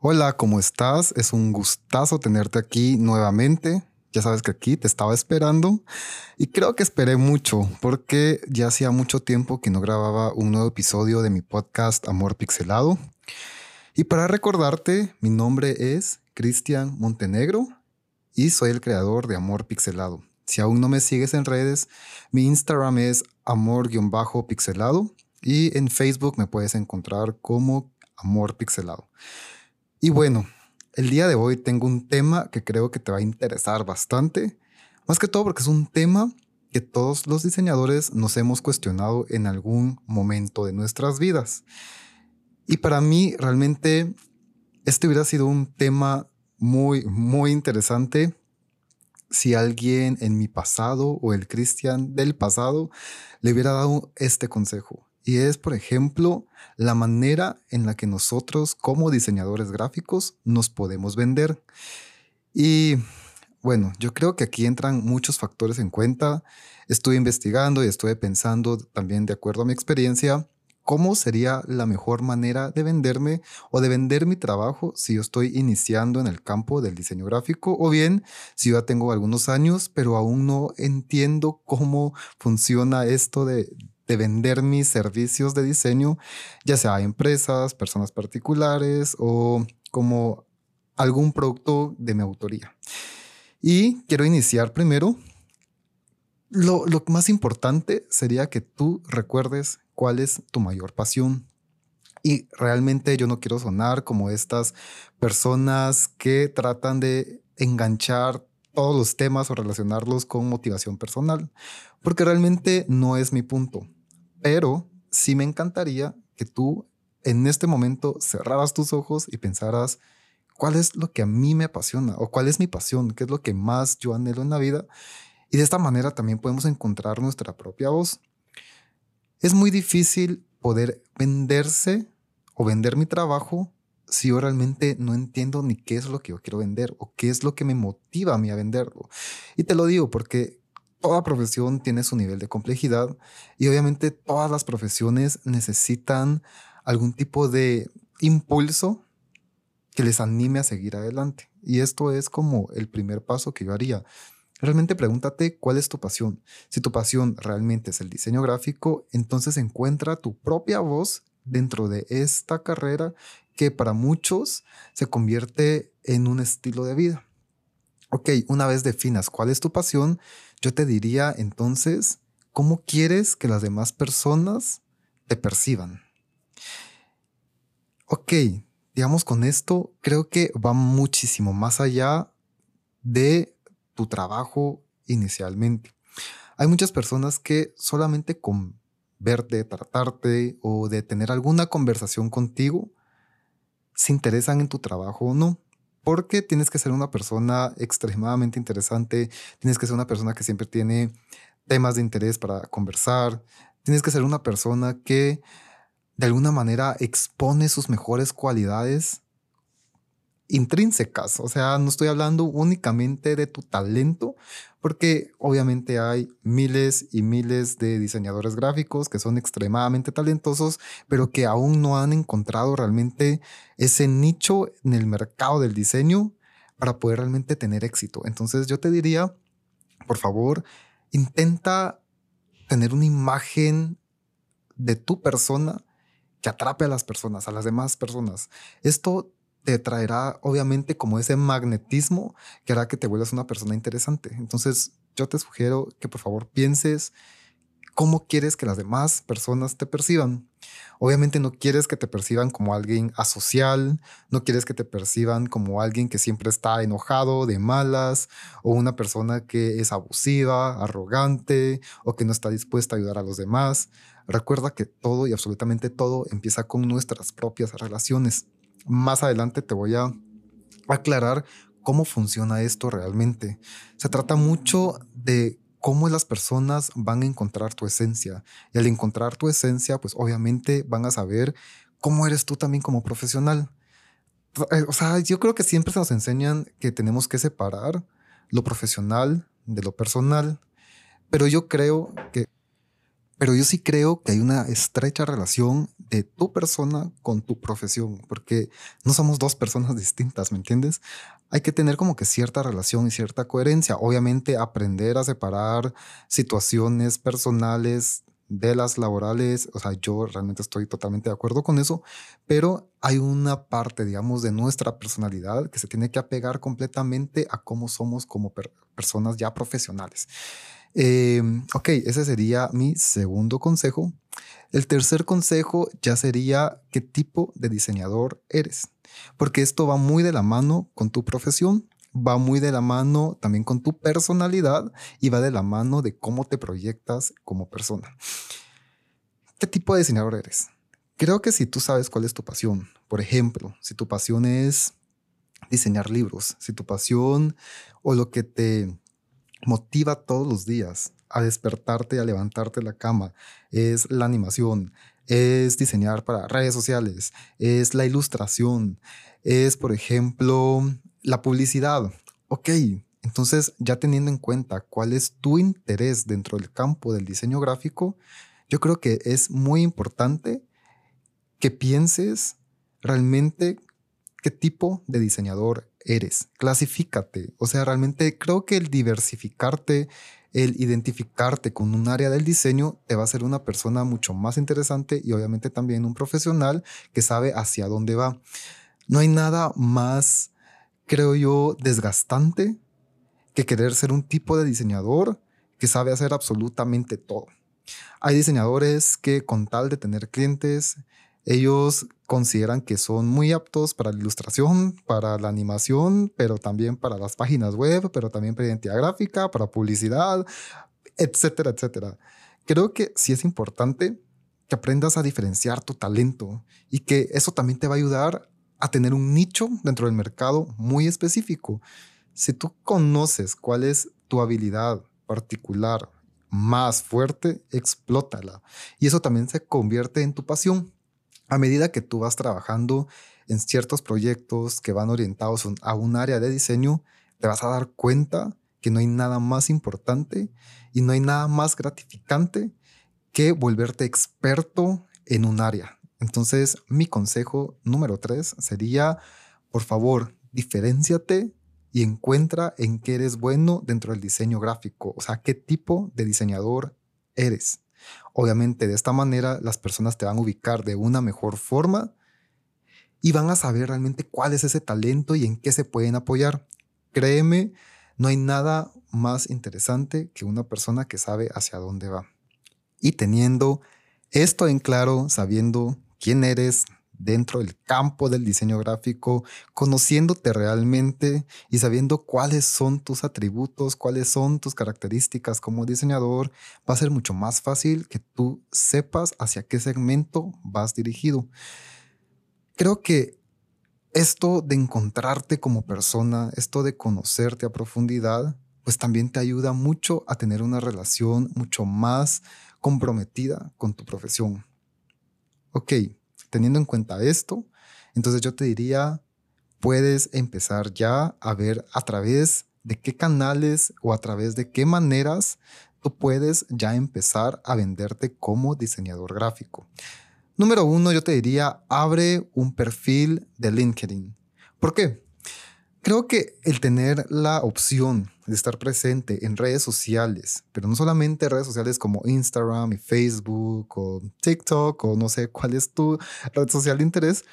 Hola, ¿cómo estás? Es un gustazo tenerte aquí nuevamente. Ya sabes que aquí te estaba esperando y creo que esperé mucho porque ya hacía mucho tiempo que no grababa un nuevo episodio de mi podcast Amor Pixelado. Y para recordarte, mi nombre es Cristian Montenegro y soy el creador de Amor Pixelado. Si aún no me sigues en redes, mi Instagram es amor-pixelado y en Facebook me puedes encontrar como Amor Pixelado. Y bueno, el día de hoy tengo un tema que creo que te va a interesar bastante, más que todo porque es un tema que todos los diseñadores nos hemos cuestionado en algún momento de nuestras vidas. Y para mí realmente este hubiera sido un tema muy, muy interesante si alguien en mi pasado o el Cristian del pasado le hubiera dado este consejo. Y es, por ejemplo, la manera en la que nosotros como diseñadores gráficos nos podemos vender. Y bueno, yo creo que aquí entran muchos factores en cuenta. Estuve investigando y estuve pensando también de acuerdo a mi experiencia cómo sería la mejor manera de venderme o de vender mi trabajo si yo estoy iniciando en el campo del diseño gráfico o bien si yo ya tengo algunos años pero aún no entiendo cómo funciona esto de, de vender mis servicios de diseño, ya sea a empresas, personas particulares o como algún producto de mi autoría. Y quiero iniciar primero. Lo, lo más importante sería que tú recuerdes cuál es tu mayor pasión. Y realmente yo no quiero sonar como estas personas que tratan de enganchar todos los temas o relacionarlos con motivación personal, porque realmente no es mi punto. Pero sí me encantaría que tú en este momento cerraras tus ojos y pensaras cuál es lo que a mí me apasiona o cuál es mi pasión, qué es lo que más yo anhelo en la vida. Y de esta manera también podemos encontrar nuestra propia voz. Es muy difícil poder venderse o vender mi trabajo si yo realmente no entiendo ni qué es lo que yo quiero vender o qué es lo que me motiva a mí a venderlo. Y te lo digo porque toda profesión tiene su nivel de complejidad y obviamente todas las profesiones necesitan algún tipo de impulso que les anime a seguir adelante. Y esto es como el primer paso que yo haría. Realmente pregúntate cuál es tu pasión. Si tu pasión realmente es el diseño gráfico, entonces encuentra tu propia voz dentro de esta carrera que para muchos se convierte en un estilo de vida. Ok, una vez definas cuál es tu pasión, yo te diría entonces, ¿cómo quieres que las demás personas te perciban? Ok, digamos con esto, creo que va muchísimo más allá de tu trabajo inicialmente. Hay muchas personas que solamente con verte, tratarte o de tener alguna conversación contigo, se interesan en tu trabajo o no porque tienes que ser una persona extremadamente interesante, tienes que ser una persona que siempre tiene temas de interés para conversar, tienes que ser una persona que de alguna manera expone sus mejores cualidades intrínsecas, o sea, no estoy hablando únicamente de tu talento, porque obviamente hay miles y miles de diseñadores gráficos que son extremadamente talentosos, pero que aún no han encontrado realmente ese nicho en el mercado del diseño para poder realmente tener éxito. Entonces yo te diría, por favor, intenta tener una imagen de tu persona que atrape a las personas, a las demás personas. Esto te traerá obviamente como ese magnetismo que hará que te vuelvas una persona interesante. Entonces yo te sugiero que por favor pienses cómo quieres que las demás personas te perciban. Obviamente no quieres que te perciban como alguien asocial, no quieres que te perciban como alguien que siempre está enojado, de malas, o una persona que es abusiva, arrogante, o que no está dispuesta a ayudar a los demás. Recuerda que todo y absolutamente todo empieza con nuestras propias relaciones. Más adelante te voy a aclarar cómo funciona esto realmente. Se trata mucho de cómo las personas van a encontrar tu esencia. Y al encontrar tu esencia, pues obviamente van a saber cómo eres tú también como profesional. Eh, o sea, yo creo que siempre se nos enseñan que tenemos que separar lo profesional de lo personal. Pero yo creo que pero yo sí creo que hay una estrecha relación de tu persona con tu profesión, porque no somos dos personas distintas, ¿me entiendes? Hay que tener como que cierta relación y cierta coherencia. Obviamente aprender a separar situaciones personales de las laborales, o sea, yo realmente estoy totalmente de acuerdo con eso, pero hay una parte, digamos, de nuestra personalidad que se tiene que apegar completamente a cómo somos como personas ya profesionales. Eh, ok, ese sería mi segundo consejo. El tercer consejo ya sería qué tipo de diseñador eres, porque esto va muy de la mano con tu profesión, va muy de la mano también con tu personalidad y va de la mano de cómo te proyectas como persona. ¿Qué tipo de diseñador eres? Creo que si tú sabes cuál es tu pasión, por ejemplo, si tu pasión es diseñar libros, si tu pasión o lo que te motiva todos los días a despertarte, a levantarte de la cama, es la animación, es diseñar para redes sociales, es la ilustración, es, por ejemplo, la publicidad. Ok, entonces ya teniendo en cuenta cuál es tu interés dentro del campo del diseño gráfico, yo creo que es muy importante que pienses realmente qué tipo de diseñador eres. Clasifícate. O sea, realmente creo que el diversificarte, el identificarte con un área del diseño te va a hacer una persona mucho más interesante y obviamente también un profesional que sabe hacia dónde va. No hay nada más, creo yo, desgastante que querer ser un tipo de diseñador que sabe hacer absolutamente todo. Hay diseñadores que con tal de tener clientes, ellos consideran que son muy aptos para la ilustración, para la animación, pero también para las páginas web, pero también para identidad gráfica, para publicidad, etcétera, etcétera. Creo que sí es importante que aprendas a diferenciar tu talento y que eso también te va a ayudar a tener un nicho dentro del mercado muy específico. Si tú conoces cuál es tu habilidad particular más fuerte, explótala. Y eso también se convierte en tu pasión a medida que tú vas trabajando en ciertos proyectos que van orientados a un área de diseño, te vas a dar cuenta que no hay nada más importante y no hay nada más gratificante que volverte experto en un área. Entonces, mi consejo número tres sería, por favor, diferenciate y encuentra en qué eres bueno dentro del diseño gráfico, o sea, qué tipo de diseñador eres. Obviamente de esta manera las personas te van a ubicar de una mejor forma y van a saber realmente cuál es ese talento y en qué se pueden apoyar. Créeme, no hay nada más interesante que una persona que sabe hacia dónde va. Y teniendo esto en claro, sabiendo quién eres, dentro del campo del diseño gráfico, conociéndote realmente y sabiendo cuáles son tus atributos, cuáles son tus características como diseñador, va a ser mucho más fácil que tú sepas hacia qué segmento vas dirigido. Creo que esto de encontrarte como persona, esto de conocerte a profundidad, pues también te ayuda mucho a tener una relación mucho más comprometida con tu profesión. Ok, Teniendo en cuenta esto, entonces yo te diría, puedes empezar ya a ver a través de qué canales o a través de qué maneras tú puedes ya empezar a venderte como diseñador gráfico. Número uno, yo te diría, abre un perfil de LinkedIn. ¿Por qué? Creo que el tener la opción de estar presente en redes sociales, pero no solamente redes sociales como Instagram y Facebook o TikTok o no sé cuál es tu red social de interés,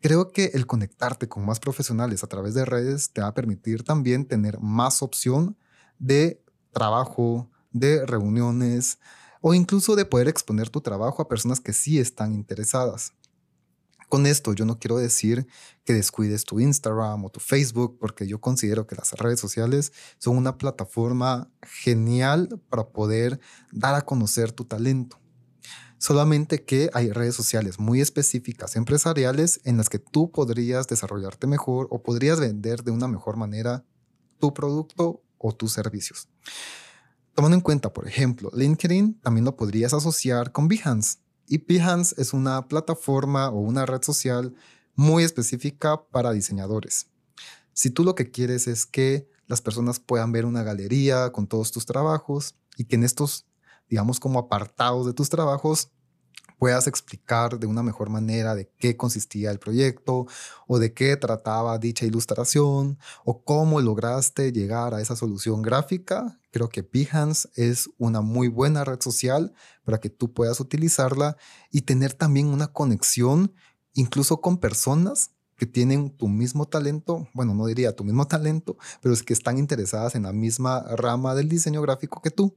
creo que el conectarte con más profesionales a través de redes te va a permitir también tener más opción de trabajo, de reuniones o incluso de poder exponer tu trabajo a personas que sí están interesadas. Con esto yo no quiero decir que descuides tu Instagram o tu Facebook, porque yo considero que las redes sociales son una plataforma genial para poder dar a conocer tu talento. Solamente que hay redes sociales muy específicas, empresariales, en las que tú podrías desarrollarte mejor o podrías vender de una mejor manera tu producto o tus servicios. Tomando en cuenta, por ejemplo, LinkedIn, también lo podrías asociar con Behance. Y Behance es una plataforma o una red social muy específica para diseñadores. Si tú lo que quieres es que las personas puedan ver una galería con todos tus trabajos y que en estos digamos, como apartados de tus trabajos, puedas explicar de una mejor manera de qué consistía el proyecto o de qué trataba dicha ilustración o cómo lograste llegar a esa solución gráfica, creo que Behance es una muy buena red social para que tú puedas utilizarla y tener también una conexión incluso con personas que tienen tu mismo talento, bueno, no diría tu mismo talento, pero es que están interesadas en la misma rama del diseño gráfico que tú.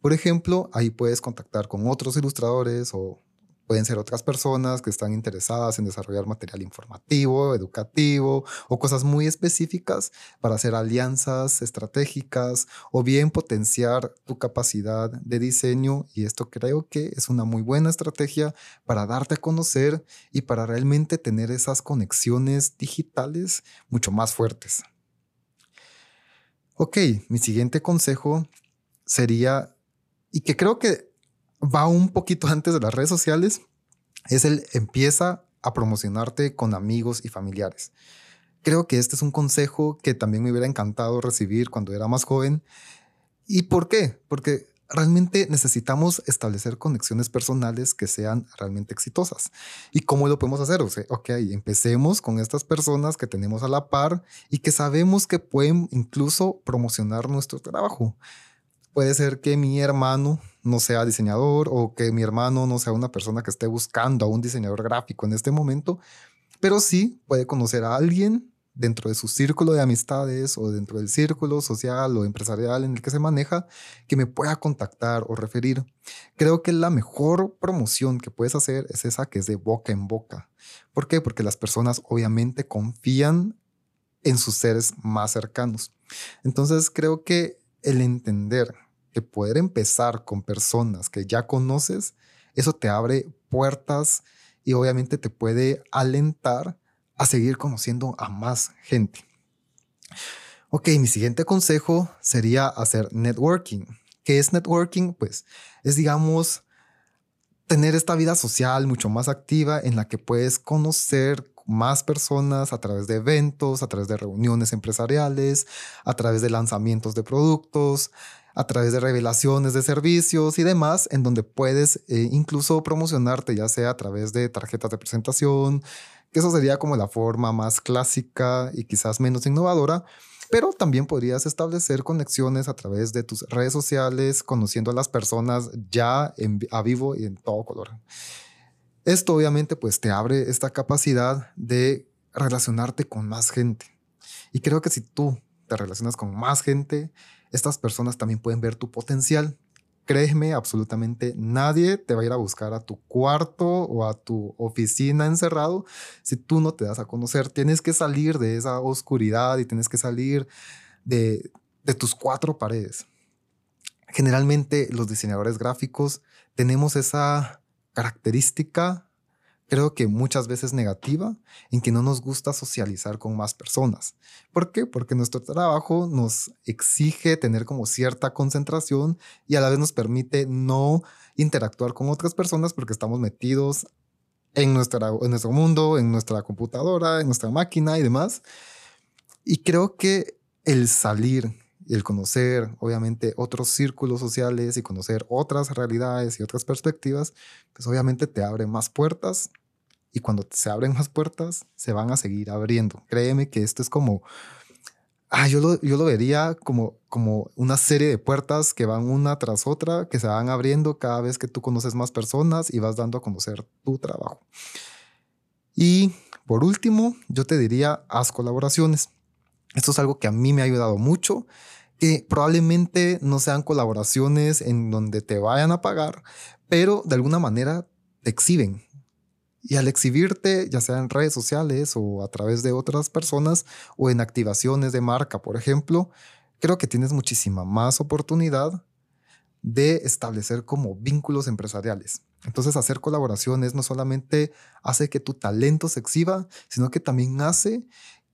Por ejemplo, ahí puedes contactar con otros ilustradores o Pueden ser otras personas que están interesadas en desarrollar material informativo, educativo o cosas muy específicas para hacer alianzas estratégicas o bien potenciar tu capacidad de diseño. Y esto creo que es una muy buena estrategia para darte a conocer y para realmente tener esas conexiones digitales mucho más fuertes. Ok, mi siguiente consejo sería, y que creo que va un poquito antes de las redes sociales, es el empieza a promocionarte con amigos y familiares. Creo que este es un consejo que también me hubiera encantado recibir cuando era más joven. ¿Y por qué? Porque realmente necesitamos establecer conexiones personales que sean realmente exitosas. ¿Y cómo lo podemos hacer? O sea, ok, empecemos con estas personas que tenemos a la par y que sabemos que pueden incluso promocionar nuestro trabajo. Puede ser que mi hermano no sea diseñador o que mi hermano no sea una persona que esté buscando a un diseñador gráfico en este momento, pero sí puede conocer a alguien dentro de su círculo de amistades o dentro del círculo social o empresarial en el que se maneja que me pueda contactar o referir. Creo que la mejor promoción que puedes hacer es esa que es de boca en boca. ¿Por qué? Porque las personas obviamente confían en sus seres más cercanos. Entonces creo que el entender que poder empezar con personas que ya conoces, eso te abre puertas y obviamente te puede alentar a seguir conociendo a más gente. Ok, mi siguiente consejo sería hacer networking. ¿Qué es networking? Pues es, digamos, tener esta vida social mucho más activa en la que puedes conocer más personas a través de eventos, a través de reuniones empresariales, a través de lanzamientos de productos, a través de revelaciones de servicios y demás, en donde puedes eh, incluso promocionarte, ya sea a través de tarjetas de presentación, que eso sería como la forma más clásica y quizás menos innovadora, pero también podrías establecer conexiones a través de tus redes sociales, conociendo a las personas ya a vivo y en todo color. Esto obviamente pues te abre esta capacidad de relacionarte con más gente. Y creo que si tú te relacionas con más gente, estas personas también pueden ver tu potencial. Créeme, absolutamente nadie te va a ir a buscar a tu cuarto o a tu oficina encerrado si tú no te das a conocer. Tienes que salir de esa oscuridad y tienes que salir de, de tus cuatro paredes. Generalmente los diseñadores gráficos tenemos esa característica creo que muchas veces negativa, en que no nos gusta socializar con más personas. ¿Por qué? Porque nuestro trabajo nos exige tener como cierta concentración y a la vez nos permite no interactuar con otras personas porque estamos metidos en, nuestra, en nuestro mundo, en nuestra computadora, en nuestra máquina y demás. Y creo que el salir, el conocer, obviamente, otros círculos sociales y conocer otras realidades y otras perspectivas, pues obviamente te abre más puertas y cuando se abren más puertas, se van a seguir abriendo. Créeme que esto es como, ah, yo lo, yo lo vería como, como una serie de puertas que van una tras otra, que se van abriendo cada vez que tú conoces más personas y vas dando a conocer tu trabajo. Y por último, yo te diría, haz colaboraciones. Esto es algo que a mí me ha ayudado mucho que probablemente no sean colaboraciones en donde te vayan a pagar, pero de alguna manera te exhiben. Y al exhibirte, ya sea en redes sociales o a través de otras personas o en activaciones de marca, por ejemplo, creo que tienes muchísima más oportunidad de establecer como vínculos empresariales. Entonces, hacer colaboraciones no solamente hace que tu talento se exhiba, sino que también hace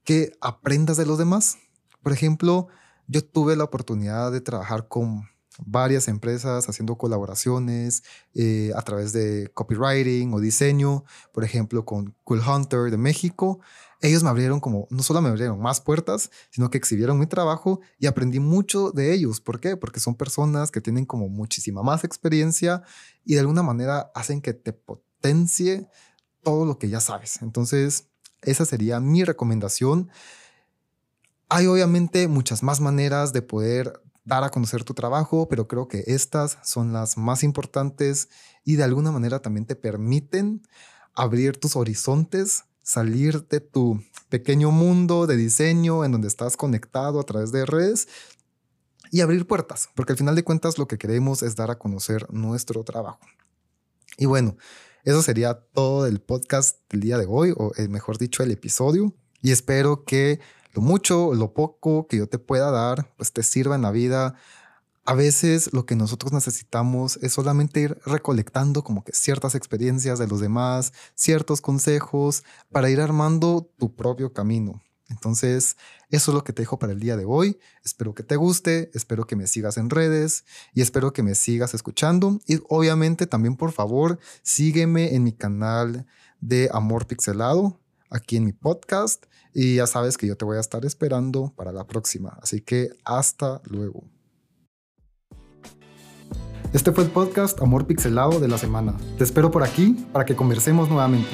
que aprendas de los demás. Por ejemplo, yo tuve la oportunidad de trabajar con varias empresas haciendo colaboraciones eh, a través de copywriting o diseño, por ejemplo, con Cool Hunter de México. Ellos me abrieron como, no solo me abrieron más puertas, sino que exhibieron mi trabajo y aprendí mucho de ellos. ¿Por qué? Porque son personas que tienen como muchísima más experiencia y de alguna manera hacen que te potencie todo lo que ya sabes. Entonces, esa sería mi recomendación. Hay obviamente muchas más maneras de poder dar a conocer tu trabajo, pero creo que estas son las más importantes y de alguna manera también te permiten abrir tus horizontes, salir de tu pequeño mundo de diseño en donde estás conectado a través de redes y abrir puertas, porque al final de cuentas lo que queremos es dar a conocer nuestro trabajo. Y bueno, eso sería todo el podcast del día de hoy, o eh, mejor dicho, el episodio. Y espero que lo mucho o lo poco que yo te pueda dar, pues te sirva en la vida. A veces lo que nosotros necesitamos es solamente ir recolectando como que ciertas experiencias de los demás, ciertos consejos para ir armando tu propio camino. Entonces, eso es lo que te dejo para el día de hoy. Espero que te guste, espero que me sigas en redes y espero que me sigas escuchando. Y obviamente también, por favor, sígueme en mi canal de Amor Pixelado, aquí en mi podcast. Y ya sabes que yo te voy a estar esperando para la próxima. Así que hasta luego. Este fue el podcast Amor Pixelado de la semana. Te espero por aquí para que conversemos nuevamente.